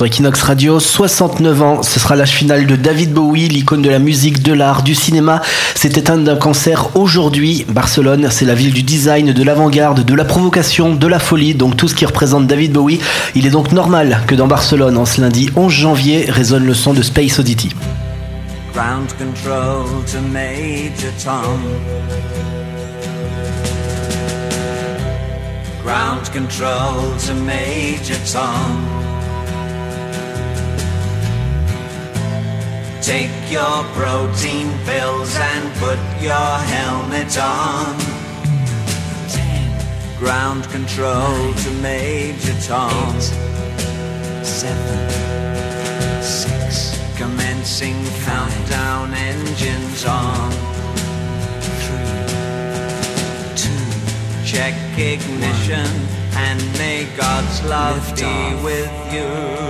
sur Equinox Radio. 69 ans, ce sera l'âge final de David Bowie, l'icône de la musique, de l'art, du cinéma. S'est éteint d'un cancer aujourd'hui. Barcelone, c'est la ville du design, de l'avant-garde, de la provocation, de la folie, donc tout ce qui représente David Bowie. Il est donc normal que dans Barcelone, en ce lundi 11 janvier, résonne le son de Space Oddity. Ground control to Major. Ground control to Major. Take your protein pills and put your helmet on. Ten. Ground control Nine, to Major Tom. Eight, seven, six. Commencing countdown engines on. Three, two. check ignition and may God's love be with you.